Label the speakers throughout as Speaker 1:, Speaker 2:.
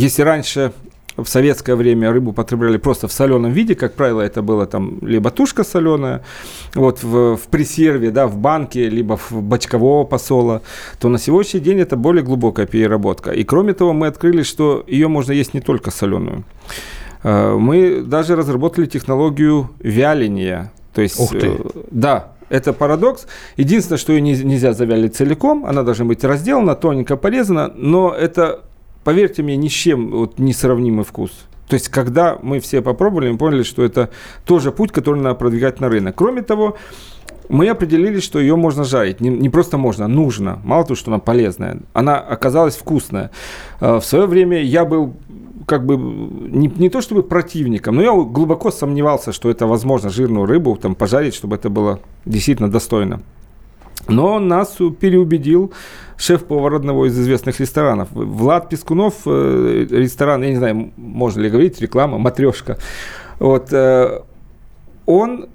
Speaker 1: если раньше в советское время рыбу потребляли просто в соленом виде, как правило, это было там либо тушка соленая, вот в, в пресерве, да, в банке, либо в бочкового посола, то на сегодняшний день это более глубокая переработка. И кроме того, мы открыли, что ее можно есть не только соленую. Э, мы даже разработали технологию вяления. То есть, Ух ты. Э, да, это парадокс. Единственное, что ее нельзя завялить целиком, она должна быть разделана, тоненько порезана, но это поверьте мне, ни с чем вот, несравнимый вкус. То есть, когда мы все попробовали, мы поняли, что это тоже путь, который надо продвигать на рынок. Кроме того, мы определили, что ее можно жарить. Не, не просто можно, нужно. Мало того, что она полезная, она оказалась вкусная. А, в свое время я был как бы не, не то чтобы противником, но я глубоко сомневался, что это возможно жирную рыбу там пожарить, чтобы это было действительно достойно. Но нас переубедил шеф-повар одного из известных ресторанов. Влад Пескунов, э, ресторан, я не знаю, можно ли говорить, реклама, матрешка. Вот, э, он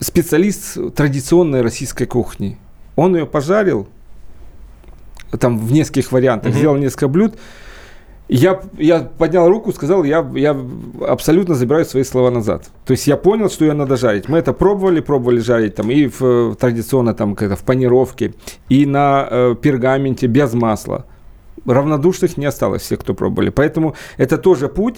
Speaker 1: специалист традиционной российской кухни. Он ее пожарил, там в нескольких вариантах, mm-hmm. сделал несколько блюд, я, я поднял руку, сказал, я, я абсолютно забираю свои слова назад. То есть я понял, что ее надо жарить. Мы это пробовали, пробовали жарить там и в, традиционно там как в панировке, и на э, пергаменте без масла. Равнодушных не осталось всех, кто пробовали. Поэтому это тоже путь.